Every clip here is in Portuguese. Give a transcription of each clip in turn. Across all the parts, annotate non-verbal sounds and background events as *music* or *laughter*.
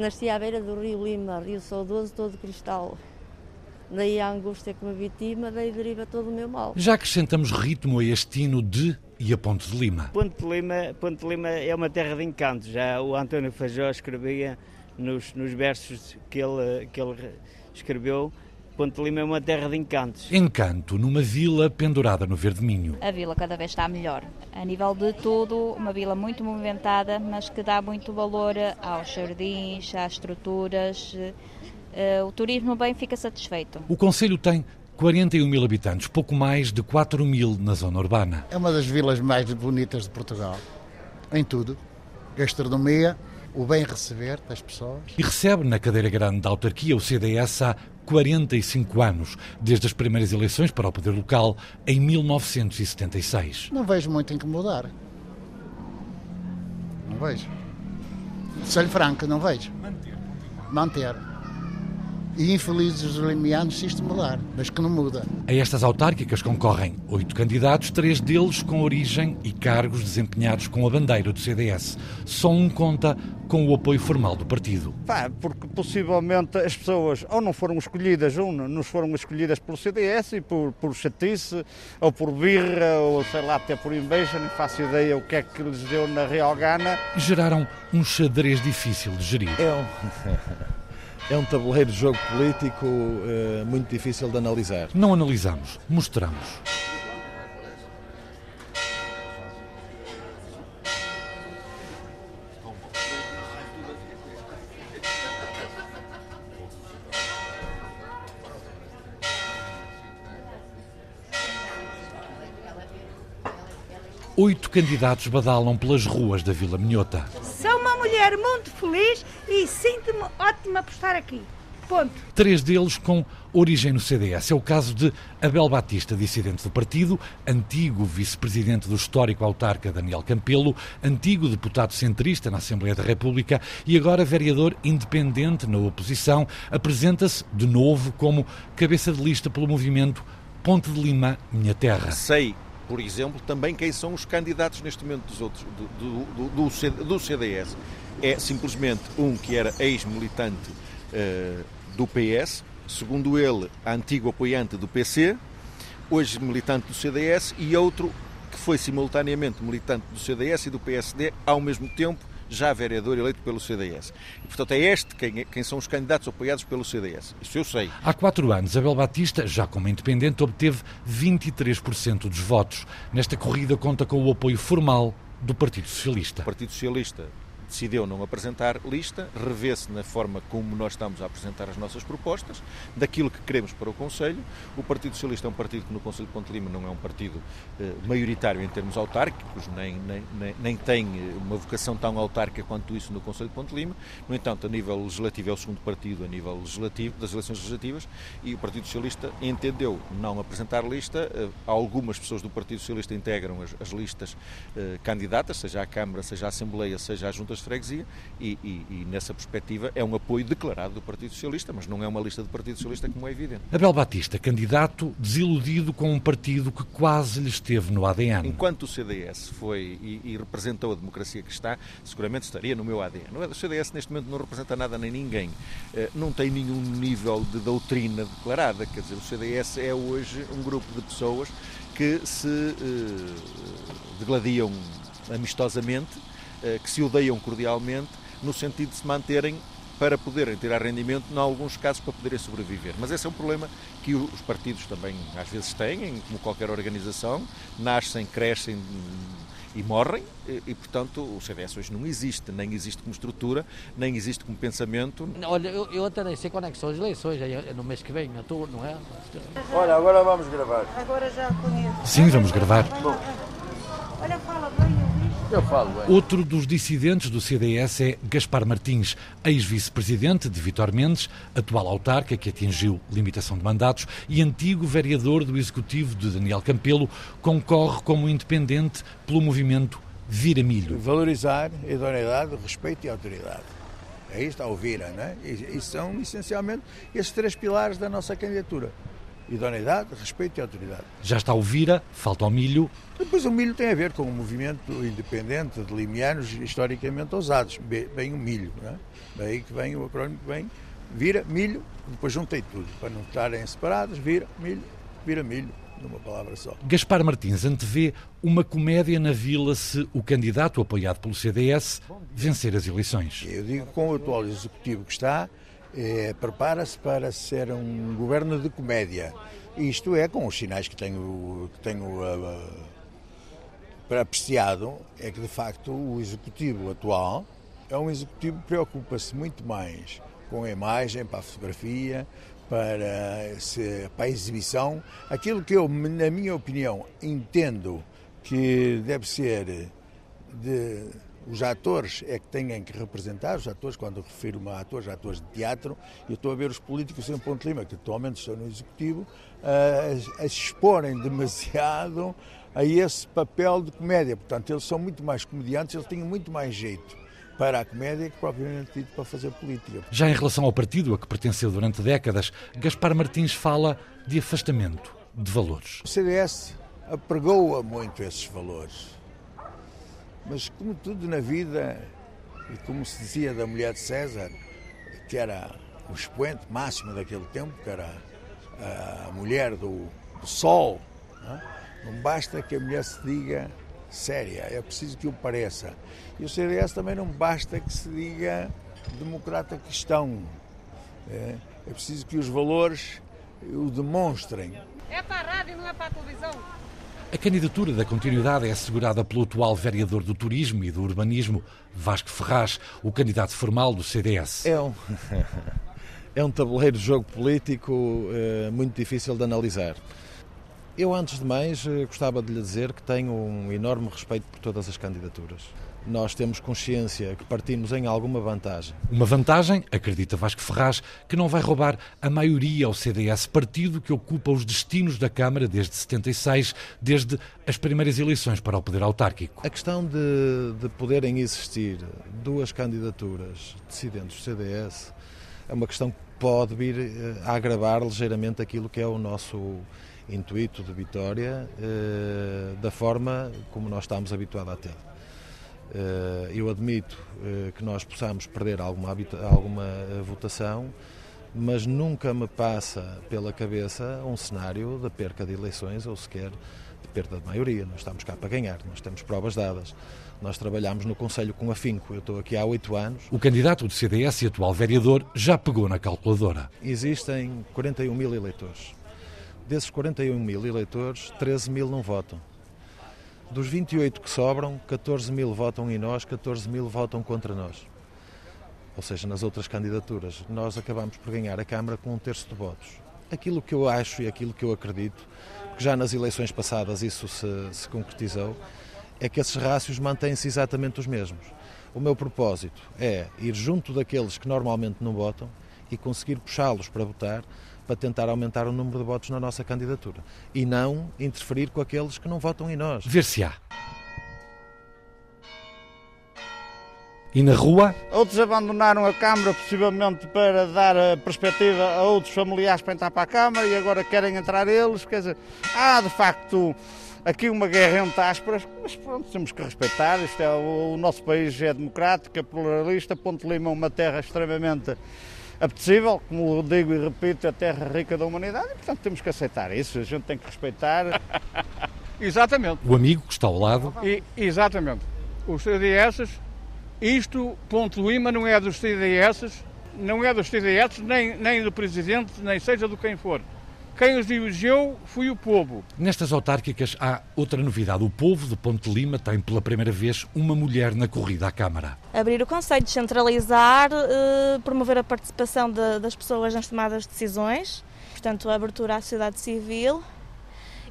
Nasci à beira do Rio Lima, Rio Saudoso, todo cristal. Daí a angústia que me vitima, daí deriva todo o meu mal. Já acrescentamos ritmo a este hino de e a Ponte de Lima. Ponte de Lima, Ponte de Lima é uma terra de encanto. Já o António Fajó escrevia nos, nos versos que ele, que ele escreveu Ponte de Lima é uma terra de encantos. Encanto, numa vila pendurada no Verde Minho. A vila cada vez está melhor. A nível de tudo, uma vila muito movimentada, mas que dá muito valor aos jardins, às estruturas. Eh, o turismo bem fica satisfeito. O Conselho tem 41 mil habitantes, pouco mais de 4 mil na zona urbana. É uma das vilas mais bonitas de Portugal, em tudo. Gastronomia, o bem receber das pessoas. E recebe na cadeira grande da autarquia o CDS há 45 anos, desde as primeiras eleições para o poder local em 1976. Não vejo muito em que mudar. Não vejo. Sou-lhe franco, não vejo. Manter. Manter e infelizes os limianos se isto mudar, mas que não muda. A estas autárquicas concorrem oito candidatos, três deles com origem e cargos desempenhados com a bandeira do CDS. Só um conta com o apoio formal do partido. Pá, porque possivelmente as pessoas ou não foram escolhidas, ou não foram escolhidas pelo CDS e por, por chatice, ou por birra, ou sei lá, até por inveja, não faço ideia o que é que lhes deu na Real Gana. Geraram um xadrez difícil de gerir. É um... *laughs* é um tabuleiro de jogo político uh, muito difícil de analisar. Não analisamos, mostramos. Oito candidatos badalam pelas ruas da Vila Minhota mulher muito feliz e sinto-me ótima por estar aqui. Ponto. Três deles com origem no CDS. É o caso de Abel Batista, dissidente do partido, antigo vice-presidente do histórico autarca Daniel Campelo, antigo deputado centrista na Assembleia da República e agora vereador independente na oposição, apresenta-se de novo como cabeça de lista pelo movimento Ponte de Lima, Minha Terra. Sei por exemplo, também quem são os candidatos neste momento dos outros, do, do, do, do CDS. É simplesmente um que era ex-militante uh, do PS, segundo ele, antigo apoiante do PC, hoje militante do CDS, e outro que foi simultaneamente militante do CDS e do PSD ao mesmo tempo já vereador eleito pelo CDS. E, portanto, é este quem, quem são os candidatos apoiados pelo CDS. Isso eu sei. Há quatro anos, Abel Batista, já como independente, obteve 23% dos votos. Nesta corrida conta com o apoio formal do Partido Socialista. O Partido Socialista decidiu não apresentar lista, revê-se na forma como nós estamos a apresentar as nossas propostas, daquilo que queremos para o Conselho. O Partido Socialista é um partido que no Conselho de Ponte Lima não é um partido eh, maioritário em termos autárquicos, nem, nem, nem, nem, tem eh, uma vocação tão autárquica quanto isso no Conselho de Ponte Lima. No entanto, a nível legislativo é o segundo partido a nível legislativo, das eleições legislativas, e o Partido Socialista entendeu não apresentar lista. Eh, algumas pessoas do Partido Socialista integram as, as listas eh, candidatas, seja à Câmara, seja à Assembleia, seja às juntas de freguesia e, e, e, nessa perspectiva é um apoio declarado do Partido Socialista, mas não é uma lista do Partido Socialista como é evidente. Abel Batista, candidato desiludido com um partido que quase lhe esteve no ADN. Enquanto o CDS foi e, e representou a democracia que está, seguramente estaria no meu ADN. O CDS neste momento não representa nada nem ninguém, eh, não tem nenhum nível de doutrina declarada, quer dizer, o CDS é hoje um grupo de pessoas que se eh, degladiam amistosamente que se odeiam cordialmente, no sentido de se manterem para poderem tirar rendimento, em alguns casos para poderem sobreviver. Mas esse é um problema que os partidos também às vezes têm, como qualquer organização, nascem, crescem e morrem, e, portanto o CDS hoje não existe, nem existe como estrutura, nem existe como pensamento. Olha, eu, eu até nem sei quando é que são as eleições, é no mês que vem, na tour, não é? Olha, agora vamos gravar. Agora já conheço. Sim, vamos gravar. Bom. Olha, fala bem. Eu falo bem. Outro dos dissidentes do CDS é Gaspar Martins, ex-vice-presidente de Vitor Mendes, atual autarca que atingiu limitação de mandatos e antigo vereador do executivo de Daniel Campelo, concorre como independente pelo movimento Vira Milho. Valorizar a idoneidade, respeito e autoridade. Aí está o Vira, não é? E, e são essencialmente esses três pilares da nossa candidatura. Idoneidade, respeito e autoridade. Já está o Vira, falta o milho. Depois o milho tem a ver com o movimento independente de limianos historicamente ousados, bem o milho, não é? Daí que vem o acrónimo que vem, vira, milho, depois juntei tudo, para não estarem separados, vira, milho, vira milho numa palavra só. Gaspar Martins antevê uma comédia na vila se o candidato apoiado pelo CDS vencer as eleições. Eu digo com o atual executivo que está, é, prepara-se para ser um governo de comédia. Isto é, com os sinais que tenho, que tenho uh, apreciado, é que de facto o executivo atual é um executivo que preocupa-se muito mais com a imagem, para a fotografia, para, para a exibição. Aquilo que eu, na minha opinião, entendo que deve ser de os atores é que têm que representar, os atores, quando refiro-me a atores, atores de teatro, eu estou a ver os políticos em Ponte Lima, que atualmente estão no Executivo, a, a se exporem demasiado a esse papel de comédia. Portanto, eles são muito mais comediantes, eles têm muito mais jeito para a comédia que propriamente dito para fazer política. Já em relação ao partido a que pertenceu durante décadas, Gaspar Martins fala de afastamento de valores. O CDS apregoa muito esses valores. Mas como tudo na vida, e como se dizia da mulher de César, que era o expoente máximo daquele tempo, que era a mulher do, do sol, não, é? não basta que a mulher se diga séria, é preciso que o pareça. E o CDS também não basta que se diga democrata cristão. É, é preciso que os valores o demonstrem. É para a rádio, não é para a televisão. A candidatura da continuidade é assegurada pelo atual vereador do Turismo e do Urbanismo, Vasco Ferraz, o candidato formal do CDS. É um, *laughs* é um tabuleiro de jogo político é, muito difícil de analisar. Eu, antes de mais, eh, gostava de lhe dizer que tenho um enorme respeito por todas as candidaturas. Nós temos consciência que partimos em alguma vantagem. Uma vantagem, acredita Vasco Ferraz, que não vai roubar a maioria ao CDS, partido que ocupa os destinos da Câmara desde 76, desde as primeiras eleições para o poder autárquico. A questão de, de poderem existir duas candidaturas dissidentes do CDS é uma questão que pode vir eh, a agravar ligeiramente aquilo que é o nosso intuito de vitória eh, da forma como nós estamos habituados a ter. Eh, eu admito eh, que nós possamos perder alguma, alguma votação, mas nunca me passa pela cabeça um cenário de perca de eleições ou sequer de perda de maioria. Nós estamos cá para ganhar, nós temos provas dadas. Nós trabalhamos no Conselho com afinco. Eu estou aqui há oito anos. O candidato do CDS e atual vereador já pegou na calculadora. Existem 41 mil eleitores. Desses 41 mil eleitores, 13 mil não votam. Dos 28 que sobram, 14 mil votam em nós, 14 mil votam contra nós. Ou seja, nas outras candidaturas. Nós acabamos por ganhar a Câmara com um terço de votos. Aquilo que eu acho e aquilo que eu acredito, que já nas eleições passadas isso se, se concretizou, é que esses rácios mantêm-se exatamente os mesmos. O meu propósito é ir junto daqueles que normalmente não votam e conseguir puxá-los para votar para tentar aumentar o número de votos na nossa candidatura e não interferir com aqueles que não votam em nós. Ver se há. E na rua? Outros abandonaram a Câmara, possivelmente para dar a perspectiva a outros familiares para entrar para a Câmara e agora querem entrar eles. Quer dizer, há de facto aqui uma guerra entre aspas, mas pronto, temos que respeitar. Isto é, o, o nosso país é democrático, é pluralista. Ponte Lima é uma terra extremamente apetecível, como digo e repito, a terra rica da humanidade e, portanto, temos que aceitar isso, a gente tem que respeitar. *laughs* exatamente. O amigo que está ao lado. E, exatamente. Os CDS, isto, ponto Lima, não é dos CDS, não é dos CDS, nem, nem do Presidente, nem seja do quem for. Quem os elegeu foi o povo. Nestas autárquicas há outra novidade. O povo de Ponte Lima tem pela primeira vez uma mulher na corrida à Câmara. Abrir o Conselho, descentralizar, eh, promover a participação de, das pessoas nas tomadas de decisões, portanto, a abertura à sociedade civil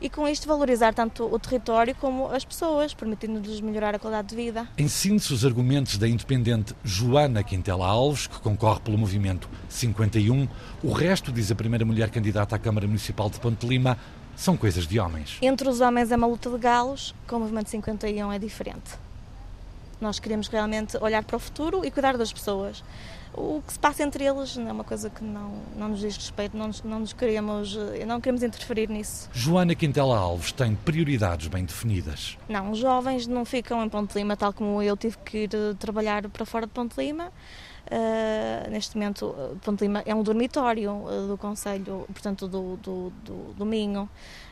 e com isto valorizar tanto o território como as pessoas, permitindo-lhes melhorar a qualidade de vida. Em síntese, os argumentos da independente Joana Quintela Alves, que concorre pelo movimento 51, o resto, diz a primeira mulher candidata à Câmara Municipal de Ponte Lima, são coisas de homens. Entre os homens é uma luta de galos, com o movimento 51 é diferente. Nós queremos realmente olhar para o futuro e cuidar das pessoas. O que se passa entre eles é uma coisa que não, não nos diz respeito, não nos, não nos queremos, não queremos interferir nisso. Joana Quintela Alves tem prioridades bem definidas. Não, os jovens não ficam em Ponte Lima, tal como eu tive que ir eh, trabalhar para fora de Ponte Lima. Uh, neste momento, Ponte Lima é um dormitório do Conselho, portanto, do, do, do, do Minho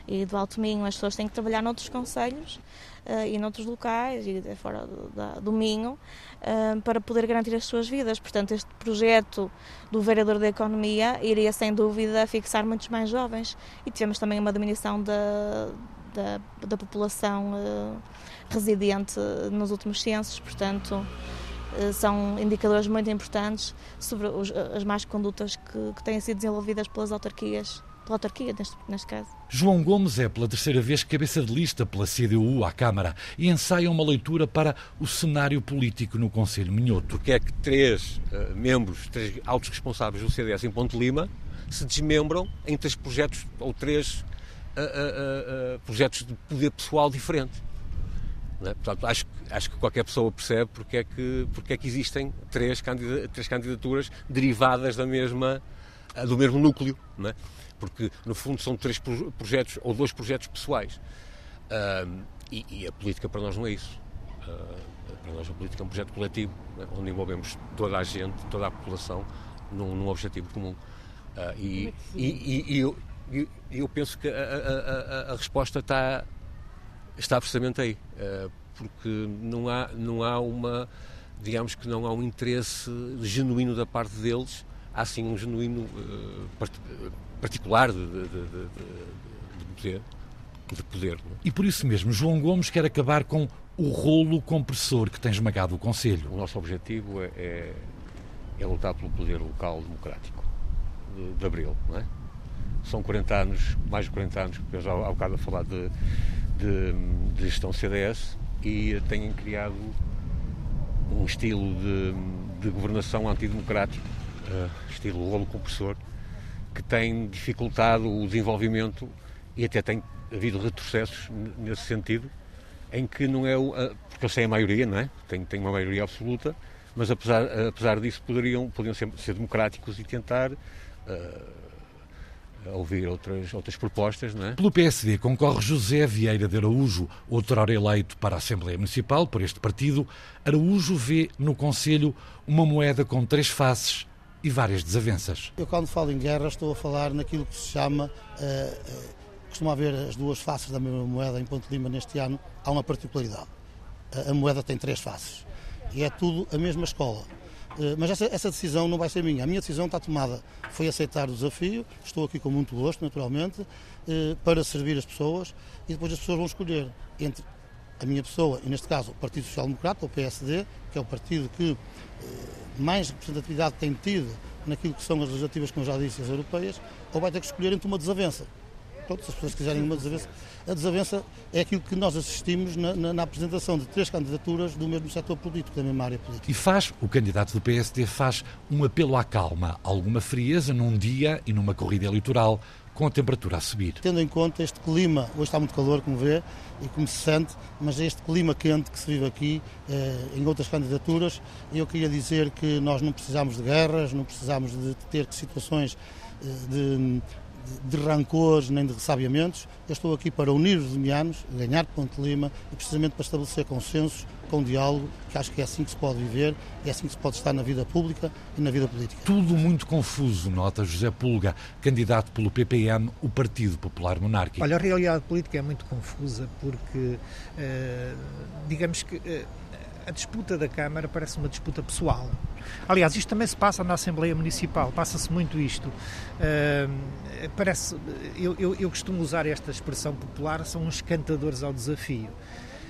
e do Alto Minho. As pessoas têm que trabalhar noutros conselhos uh, e noutros locais e fora do, da, do Minho uh, para poder garantir as suas vidas. Portanto, este projeto do vereador da Economia iria sem dúvida fixar muitos mais jovens e tivemos também uma diminuição da, da, da população uh, residente nos últimos censos, portanto são indicadores muito importantes sobre os, as más condutas que, que têm sido desenvolvidas pelas autarquias pela autarquia, neste, neste caso. João Gomes é pela terceira vez cabeça de lista pela CDU à Câmara e ensaia uma leitura para o cenário político no Conselho Minhoto. Porque é que três uh, membros, três altos responsáveis do CDS em Ponte Lima se desmembram em três projetos ou três uh, uh, projetos de poder pessoal diferente. É? Portanto, acho, acho que qualquer pessoa percebe porque é que, porque é que existem três, três candidaturas derivadas da mesma, do mesmo núcleo. É? porque no fundo são três projetos ou dois projetos pessoais. Uh, e, e, a política para nós não é isso. Uh, para nós a política é um projeto coletivo, né, onde envolvemos toda a gente, toda a população, num, num objetivo comum. Uh, e, e, e eu, eu, penso que a, a, a, a, resposta está, está precisamente aí, porque não há, não há uma, digamos que não há um interesse genuíno da parte deles, há sim um genuíno particular de, de, de, de poder. De poder é? E por isso mesmo, João Gomes quer acabar com o rolo compressor que tem esmagado o Conselho. O nosso objetivo é, é, é lutar pelo poder local democrático de, de Abril, é? São 40 anos, mais de 40 anos, eu já há bocado a falar de, de, de gestão CDS e têm criado um estilo de, de governação antidemocrático, uh, estilo rolo compressor, que tem dificultado o desenvolvimento e até tem havido retrocessos nesse sentido, em que não é. Porque eu sei a maioria, não é? Tem, tem uma maioria absoluta, mas apesar, apesar disso poderiam, poderiam ser, ser democráticos e tentar. Uh, ouvir outras, outras propostas. Não é? Pelo PSD concorre José Vieira de Araújo, outrora eleito para a Assembleia Municipal por este partido. Araújo vê no Conselho uma moeda com três faces e várias desavenças. Eu, quando falo em guerra, estou a falar naquilo que se chama. Uh, costuma haver as duas faces da mesma moeda em Ponte Lima neste ano. Há uma particularidade. A moeda tem três faces. E é tudo a mesma escola. Mas essa, essa, decisão não vai ser minha. A minha decisão está tomada. Foi aceitar o desafio. Estou aqui com muito gosto, naturalmente, para servir as pessoas e depois as pessoas vão escolher entre a minha pessoa, e neste caso o Partido Social Democrata, o PSD, que é o partido que eh, mais representatividade tem tido naquilo que são as legislativas, como já disse, as europeias, ou vai ter que escolher entre uma desavença. Pronto, se as pessoas quiserem uma desavença. A desavença é aquilo que nós assistimos na, na, na, apresentação de três candidaturas do mesmo setor político, da mesma área política. E faz, o candidato do PSD faz um apelo à calma, alguma frieza num dia e numa corrida eleitoral com a temperatura a subir. Tendo em conta este clima, hoje está muito calor, como vê e como se sente, mas este clima quente que se vive aqui eh, em outras candidaturas, eu queria dizer que nós não precisamos de guerras, não precisamos de ter situações eh, de de rancores nem de ressabiamentos. Eu estou aqui para unir os limianos, ganhar Ponte Lima e precisamente para estabelecer consensos com diálogo, que acho que é assim que se pode viver, é assim que se pode estar na vida pública e na vida política. Tudo muito confuso, nota José Pulga, candidato pelo PPM, o Partido Popular Monárquico. Olha, a realidade política é muito confusa porque, eh, digamos que eh, a disputa da Câmara parece uma disputa pessoal. Aliás, isto também se passa na Assembleia Municipal, passa-se muito isto. Uh, parece, eu, eu, eu costumo usar esta expressão popular, são uns cantadores ao desafio.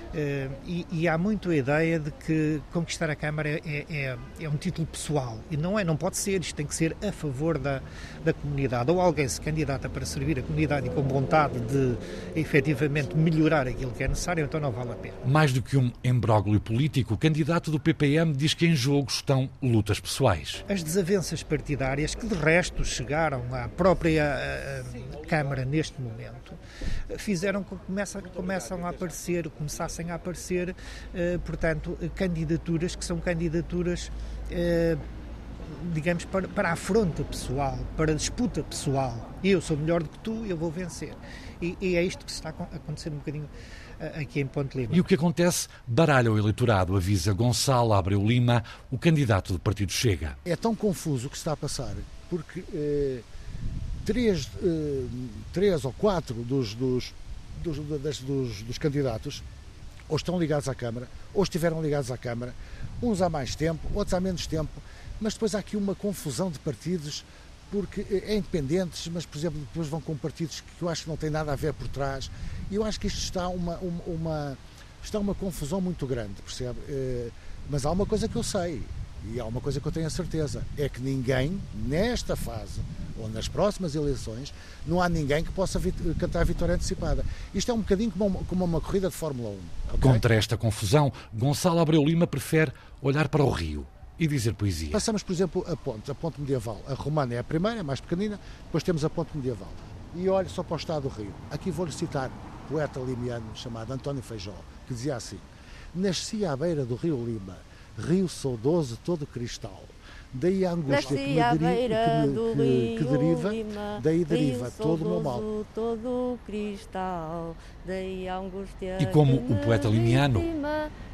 Uh, e, e, há muito a ideia de que conquistar a Câmara é, é, é, um título pessoal e não é, não pode ser, isto tem que ser a favor da, da comunidade ou alguém se candidata para servir a comunidade e com vontade de efetivamente melhorar aquilo que é necessário, então não vale a pena. Mais do que um embróglio político, o candidato do PPM diz que em jogo estão lutas pessoais. As desavenças partidárias que de resto chegaram à própria uh, Câmara neste momento fizeram com que começa, começam a aparecer, começasse comecem a aparecer, uh, portanto, candidaturas que são candidaturas. Uh, digamos, para, para a afronta pessoal, para a disputa pessoal. Eu sou melhor do que tu, eu vou vencer. E, e é isto que está a acontecer um bocadinho aqui em Ponte Lima. E o que acontece? Baralha o eleitorado, avisa Gonçalo Abreu Lima, o candidato do Partido Chega. É tão confuso o que está a passar, porque eh, três, eh, três ou quatro dos, dos, dos, dos, dos candidatos ou estão ligados à Câmara, ou estiveram ligados à Câmara, uns há mais tempo, outros há menos tempo, mas depois há aqui uma confusão de partidos porque é independentes, mas, por exemplo, depois vão com partidos que eu acho que não têm nada a ver por trás. E eu acho que isto está uma, uma, uma está uma confusão muito grande, percebe? Eh, mas há uma coisa que eu sei, e há uma coisa que eu tenho a certeza, é que ninguém, nesta fase, ou nas próximas eleições, não há ninguém que possa vit cantar a vitória antecipada. Isto é um bocadinho como uma, como uma corrida de Fórmula 1. Okay? Contra esta confusão, Gonçalo Abreu Lima prefere olhar para o Rio e dizer poesia. Passamos, por exemplo, a ponte, a ponte medieval. A romana é a primeira, é mais pequenina, depois temos a ponte medieval. E olhe só para o estado do Rio. Aqui vou-lhe citar um poeta limiano chamado António Feijó, que dizia assim: Nasci à beira do rio Lima, rio saudoso todo cristal. Daí a angústia que, me deri que, me, que, que, deriva, Lima, daí deriva todo o meu mal. Todo cristal, daí a angústia e como o poeta limiano,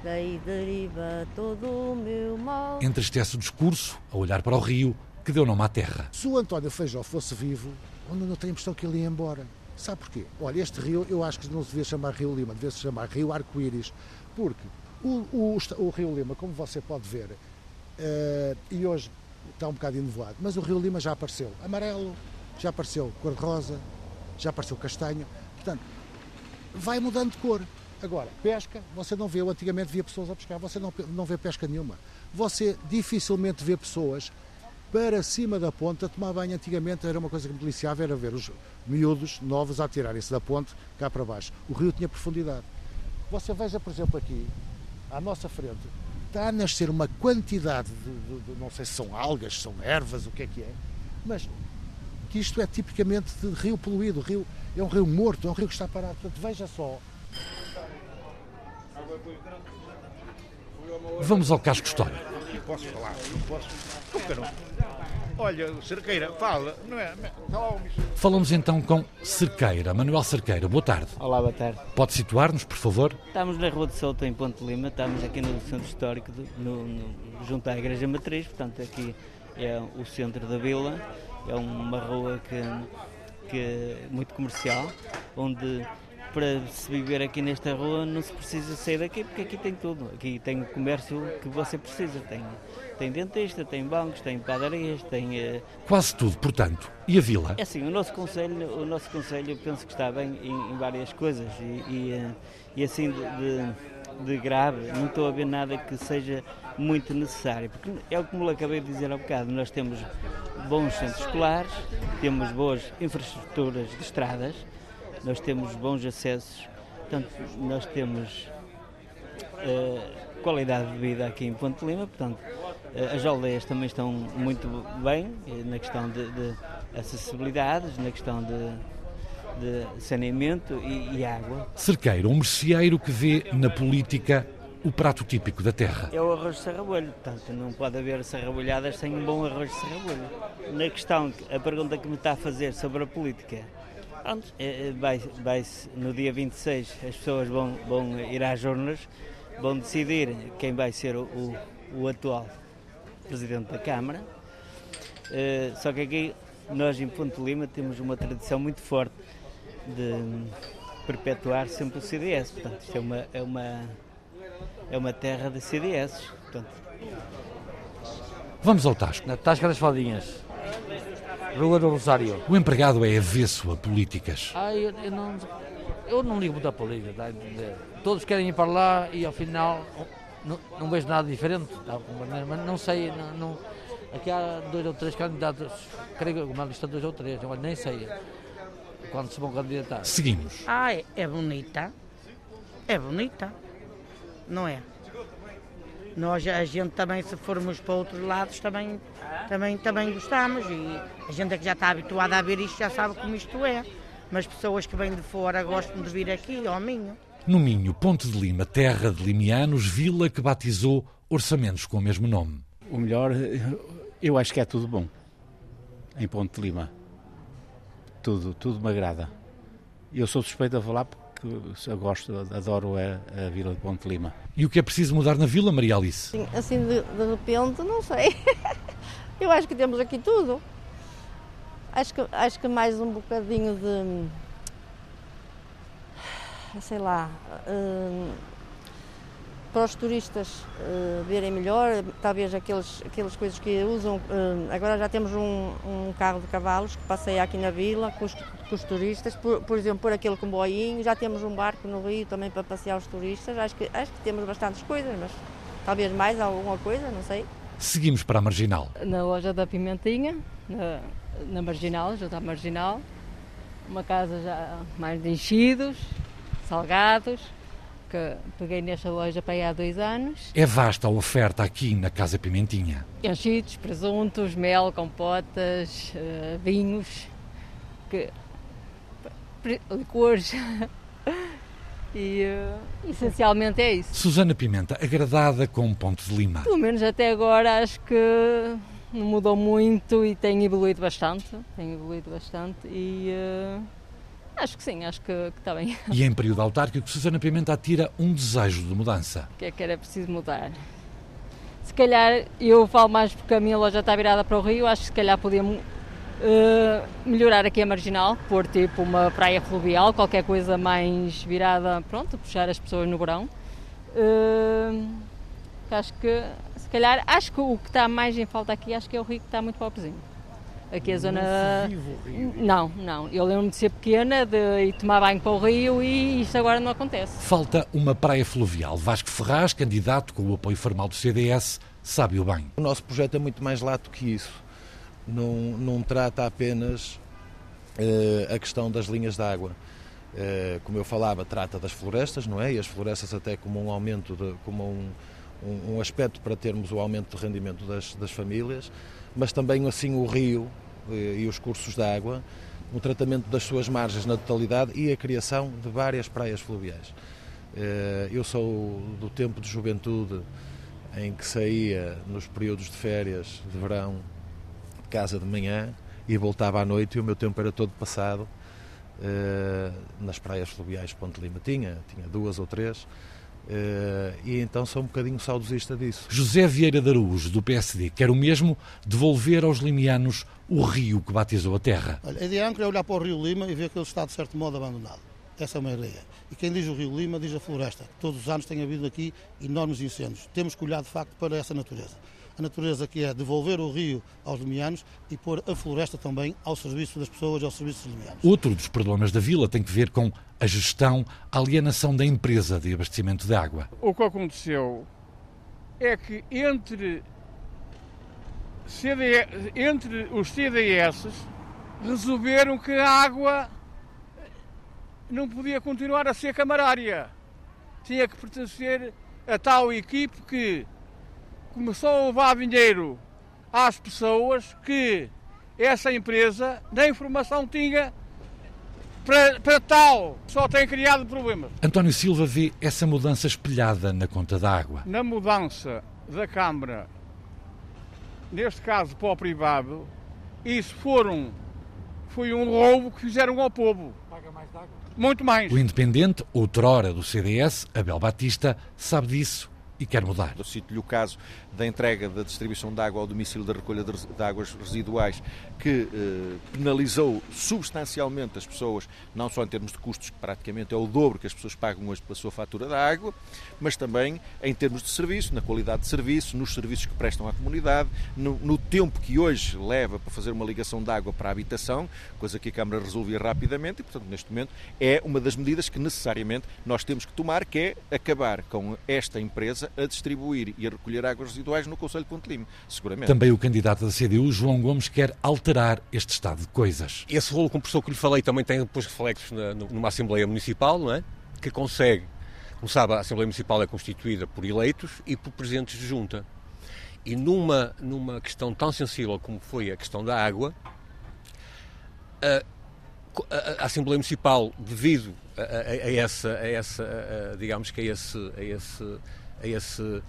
daí deriva todo o meu mal. Entristece o discurso a olhar para o rio que deu nome à terra. Se o António Feijó fosse vivo, eu não tenho a impressão que ele ia embora. Sabe porquê? Olha, este rio eu acho que não se devia chamar Rio Lima, devia se chamar Rio Arco-Íris, porque o, o, o Rio Lima, como você pode ver, Uh, e hoje está um bocado enevoado. Mas o Rio Lima já apareceu amarelo, já apareceu cor-de-rosa, já apareceu castanho. Portanto, vai mudando de cor. Agora, pesca, você não vê, eu antigamente via pessoas a pescar, você não, não vê pesca nenhuma. Você dificilmente vê pessoas para cima da ponte a tomar banho. Antigamente era uma coisa que me deliciava, era ver os miúdos novos a tirarem-se da ponte cá para baixo. O rio tinha profundidade. Você veja, por exemplo, aqui, à nossa frente, está a nascer uma quantidade de, de, de, não sei se são algas, são ervas, o que é que é, mas que isto é tipicamente de rio poluído, rio, é um rio morto, é um rio que está parado. Portanto, veja só. Vamos ao casco histórico. Posso falar? Não posso? Não? Olha, Cerqueira, fala, não é? Falamos então com Cerqueira, Manuel Cerqueira. Boa tarde. Olá, boa tarde. Pode situar-nos, por favor? Estamos na Rua de Souto, em Ponte Lima, estamos aqui no Centro Histórico, no, no, junto à Igreja Matriz, portanto, aqui é o centro da vila, é uma rua que, que é muito comercial, onde para se viver aqui nesta rua não se precisa sair daqui, porque aqui tem tudo. Aqui tem o comércio que você precisa. Tem, tem dentista, tem bancos, tem padarias, tem. Uh... Quase tudo, portanto. E a vila? É assim, o nosso conselho, o nosso conselho penso que está bem em, em várias coisas e, e, uh, e assim de, de, de, grave não estou a ver nada que seja muito necessário, porque é o que me acabei de dizer há bocado, nós temos bons centros escolares, temos boas infraestruturas de estradas, nós temos bons acessos, portanto, nós temos uh, qualidade de vida aqui em Ponte Lima, portanto, uh, as aldeias também estão muito bem uh, na questão de, de, acessibilidades, na questão de, de saneamento e, e água. Cerqueiro, um merceeiro que vê na política o prato típico da terra. É o arroz de sarrabolho, portanto não pode haver sarrabolhadas sem um bom arroz de sarrabolho. Na questão, a pergunta que me está a fazer sobre a política, é, é, vai, vai, no dia 26 as pessoas vão, vão ir às urnas, vão decidir quem vai ser o, o, o atual Presidente da Câmara. Uh, só que aqui nós em Ponte Lima temos uma tradição muito forte de perpetuar sempre o CDS. Portanto, isto é uma, é uma, é uma terra de CDS. Portanto. Vamos ao Tasco. Na Tasca das Faldinhas. Rua do Rosário. O empregado é avesso a políticas. Ah, eu, eu, não, eu não ligo muito à política, tá Todos querem ir para lá e ao final não, não vejo nada diferente. Tá? Mas não sei, não, não, aqui há dois ou três candidatos, creio que uma lista dois ou três, eu nem sei quando se vão candidatar. Seguimos. Ah, é, é bonita. É bonita. Não é? Nós, a gente também, se formos para outros lados, também, também, também gostamos. E a gente é que já está habituada a ver isto, já sabe como isto é. Mas pessoas que vêm de fora gostam de vir aqui, ao Minho. No Minho, Ponte de Lima, terra de limianos, vila que batizou orçamentos com o mesmo nome. O melhor, eu acho que é tudo bom em Ponte de Lima. Tudo, tudo me agrada. Eu sou suspeito a falar porque eu gosto, adoro a, a Vila de Ponte Lima. E o que é preciso mudar na Vila, Maria Alice? Sim, assim de, de repente, não sei. *laughs* eu acho que temos aqui tudo. Acho que, acho que mais um bocadinho de. sei lá. Uh, para os turistas uh, verem melhor, talvez aqueles, aquelas coisas que usam. Uh, agora já temos um, um, carro de cavalos que passeia aqui na vila com os, com os turistas, por, por, exemplo, por aquele comboinho. Já temos um barco no Rio também para passear os turistas. Acho que, acho que temos bastantes coisas, mas talvez mais alguma coisa, não sei. Seguimos para a Marginal. Na loja da Pimentinha, na, na Marginal, já está Marginal. Uma casa já mais de enchidos, salgados que peguei nesta loja para aí há dois anos. É vasta a oferta aqui na Casa Pimentinha. Enchidos, presuntos, mel, compotas, uh, vinhos, que, licores. *laughs* e uh, essencialmente é isso. Susana Pimenta, agradada com Ponte de Lima. Pelo menos até agora acho que não mudou muito e tem evoluído bastante. Tem evoluído bastante e. Uh, Acho que sim, acho que, que está bem. E em período autárquico, Susana Pimenta atira um desejo de mudança. O que é que era preciso mudar? Se calhar, eu falo mais porque a minha loja está virada para o Rio, acho que se calhar podíamos uh, melhorar aqui a marginal, pôr tipo uma praia fluvial, qualquer coisa mais virada, pronto, puxar as pessoas no verão. Uh, acho que, se calhar, acho que o que está mais em falta aqui, acho que é o Rio que está muito pobrezinho. Aqui a zona. Não, não. Eu lembro-me de ser pequena, de ir tomar banho para o rio e isto agora não acontece. Falta uma praia fluvial. Vasco Ferraz, candidato com o apoio formal do CDS, sabe-o bem. O nosso projeto é muito mais lato que isso. Não, não trata apenas uh, a questão das linhas de água. Uh, como eu falava, trata das florestas, não é? E as florestas até como um aumento, de, como um, um, um aspecto para termos o aumento de rendimento das, das famílias mas também assim o rio eh, e os cursos de água, o tratamento das suas margens na totalidade e a criação de várias praias fluviais. Eh, eu sou do tempo de juventude em que saía nos períodos de férias de verão de casa de manhã e voltava à noite e o meu tempo era todo passado eh, nas praias fluviais Ponte Lima. Tinha, tinha duas ou três Uh, e então sou um bocadinho saudosista disso. José Vieira de Araújo, do PSD, quer o mesmo devolver aos limianos o rio que batizou a terra. Olha, a ideia é olhar para o rio Lima e ver que ele está, de certo modo, abandonado. Essa é uma ideia. E quem diz o rio Lima diz a floresta. Todos os anos tem havido aqui enormes incêndios. Temos que olhar, de facto, para essa natureza a natureza que é devolver o rio aos limianos e pôr a floresta também ao serviço das pessoas e ao serviço dos limianos. Outro dos problemas da vila tem que ver com a gestão, a alienação da empresa de abastecimento de água. O que aconteceu é que entre, entre os CDS resolveram que a água não podia continuar a ser camarária. Tinha que pertencer a tal equipe que começou a levar dinheiro às pessoas que essa empresa nem informação tinha para, para, tal, só tem criado problemas. António Silva vê essa mudança espelhada na conta da água. Na mudança da Câmara, neste caso para o privado, isso foram, foi um roubo que fizeram ao povo. Paga mais água? Muito mais. O independente, outrora do CDS, Abel Batista, sabe disso e quer mudar. Eu cito-lhe o caso da entrega da distribuição de água ao domicílio da recolha de, águas residuais, que eh, penalizou substancialmente as pessoas, não só em termos de custos, que praticamente é o dobro que as pessoas pagam hoje pela sua fatura da água, mas também em termos de serviço, na qualidade de serviço, nos serviços que prestam à comunidade, no, no tempo que hoje leva para fazer uma ligação de água para a habitação, coisa que a Câmara resolvia rapidamente e, portanto, neste momento é uma das medidas que necessariamente nós temos que tomar, que é acabar com esta empresa a distribuir e a recolher águas residuais residuais no Conselho de Ponte Lima, seguramente. Também o candidato da CDU, João Gomes, quer alterar este estado de coisas. Esse rolo compressor que lhe falei também tem depois reflexos na, numa Assembleia Municipal, não é? Que consegue, como sabe, a Assembleia Municipal é constituída por eleitos e por presidentes de junta. E numa, numa questão tão sensível como foi a questão da água, uh, a, Assembleia Municipal, devido a, a, a essa, a essa digamos que a esse, a esse, a esse, a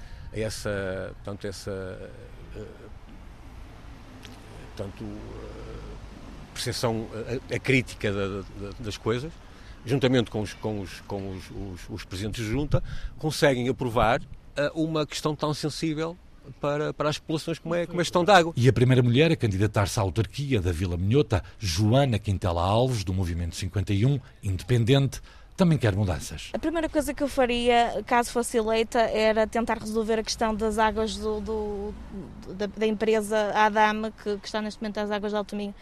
essa, portanto, essa, portanto, percepção a, crítica da, da, das coisas, juntamente com os, com os, com os, os, os presidentes de junta, conseguem aprovar uma questão tão sensível para, para as populações como é, como é a gestão de água. E a primeira mulher a candidatar-se à autarquia da Vila Minhota, Joana Quintela Alves, do Movimento 51, independente, também quer mudanças. A primeira coisa que eu faria, caso fosse eleita, era tentar resolver a questão das águas do, do da, da, empresa Adame, que, que, está neste momento às águas de Alto Minho.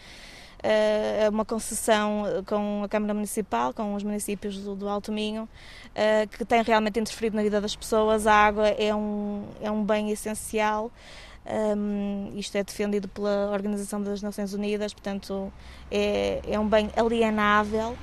Uh, uma concessão com a Câmara Municipal, com os municípios do, do Alto Minho, uh, que tem realmente interferido na vida das pessoas. A água é um, é um bem essencial. Um, isto é defendido pela Organização das Nações Unidas, portanto, é, é um bem alienável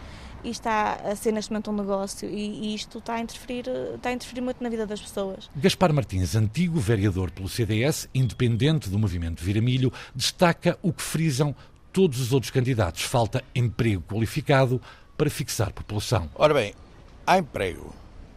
e está a ser neste momento um negócio e, e, isto está a interferir está a interferir muito na vida das pessoas. Gaspar Martins, antigo vereador pelo CDS, independente do movimento Viramilho, destaca o que frisam todos os outros candidatos. Falta emprego qualificado para fixar população. Ora bem, há emprego.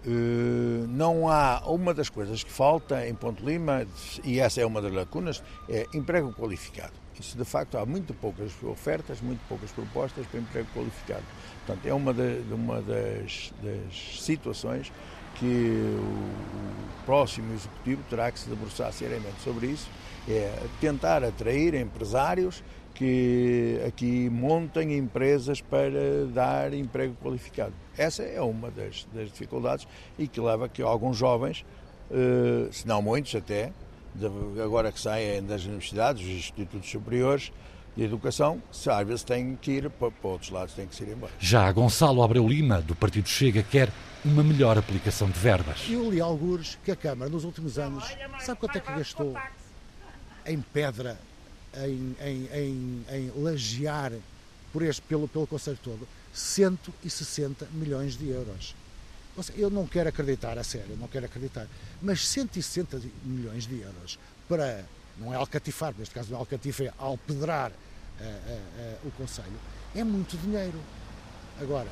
Uh, não há uma das coisas que falta em Ponte Lima, e essa é uma das lacunas, é emprego qualificado. Isso, de facto, há muito poucas ofertas, muito poucas propostas para emprego qualificado. Portanto, é uma, de, uma das, das, situações que o, próximo executivo terá que se debruçar seriamente sobre isso, é tentar atrair empresários que aqui montem empresas para dar emprego qualificado. Essa é uma das, das dificuldades e que leva a que alguns jovens, eh, se não muitos até, agora que saem das universidades, dos institutos superiores, de educação, se às vezes têm que ir para, para outros lados, têm que ir embora. Já Gonçalo Abreu Lima, do Partido Chega, quer uma melhor aplicação de verbas. Eu li alguns que a Câmara, nos últimos anos, sabe quanto é que gastou em pedra em, em, em, em lajear por este, pelo, pelo Conselho todo 160 milhões de euros. Eu não quero acreditar, a sério, não quero acreditar, mas 160 milhões de euros para, não é alcatifar, neste caso não é alcatifar, é alpedrar uh, uh, uh, o Conselho, é muito dinheiro. Agora,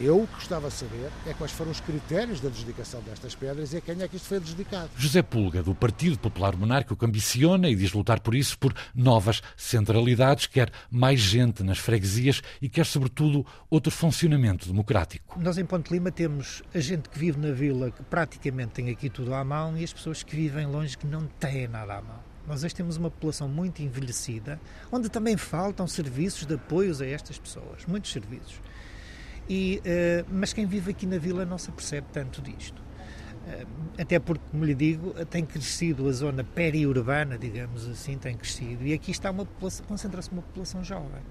eu gostava de saber é quais foram os critérios da dedicação destas pedras e a quem é que isto foi dedicado. José Pulga, do Partido Popular Monárquico, ambiciona e diz lutar por isso, por novas centralidades, quer mais gente nas freguesias e quer, sobretudo, outro funcionamento democrático. Nós, em Ponte Lima, temos a gente que vive na vila que praticamente tem aqui tudo à mão e as pessoas que vivem longe que não têm nada à mão. Nós hoje temos uma população muito envelhecida, onde também faltam serviços de apoios a estas pessoas, muitos serviços. E, uh, mas quem vive aqui na vila não se apercebe tanto disto. Uh, até porque, como lhe digo, tem crescido a zona periurbana, digamos assim, tem crescido. E aqui está uma população, concentra-se uma população jovem.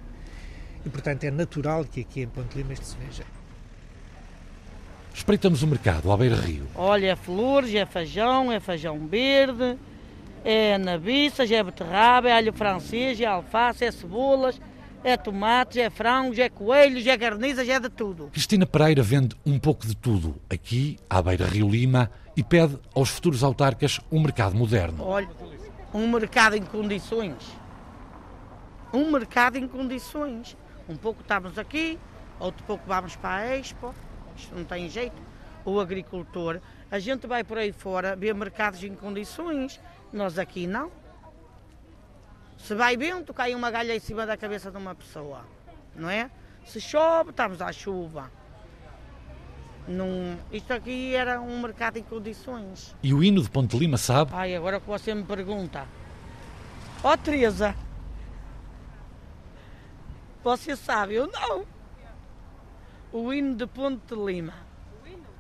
E, portanto, é natural que aqui em Ponte Lima isto se veja. Espreitamos o mercado, à beira-rio. Olha, é flores, é feijão, é feijão verde, é nabiças, é beterraba, é alho francês, é alface, é cebolas, é tomates, é frangos, é coelhos, é carniças, é de tudo. Cristina Pereira vende um pouco de tudo aqui, à beira Rio Lima, e pede aos futuros autarcas um mercado moderno. Olha, um mercado em condições. Um mercado em condições. Um pouco estamos aqui, outro pouco vamos para a Expo. Isto não tem jeito. O agricultor, a gente vai por aí fora ver mercados em condições. Nós aqui não. Se vai vento, cai uma galha em cima da cabeça de uma pessoa, não é? Se chove, estamos à chuva. Num, isto aqui era um mercado em condições. E o hino de Ponte Lima sabe? Ai, agora que você me pergunta. Ó oh, Teresa, você sabe, eu não. O hino de Ponte Lima.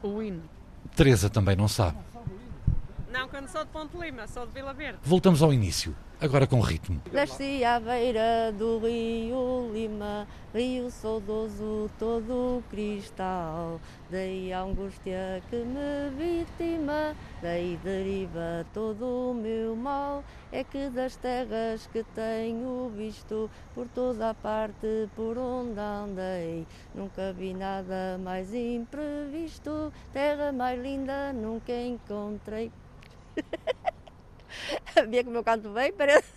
O hino. Teresa também não sabe. Não, quando sou de Ponte Lima, sou de Vila Verde. Voltamos ao início agora com ritmo. Nasci à beira do rio Lima, rio saudoso todo cristal. Daí a angústia que me vitima, daí deriva todo o meu mal. É que das terras que tenho visto, por toda a parte por onde andei, nunca vi nada mais imprevisto. Terra mais linda nunca encontrei. *laughs* *laughs* Havia que o meu canto bem, parece.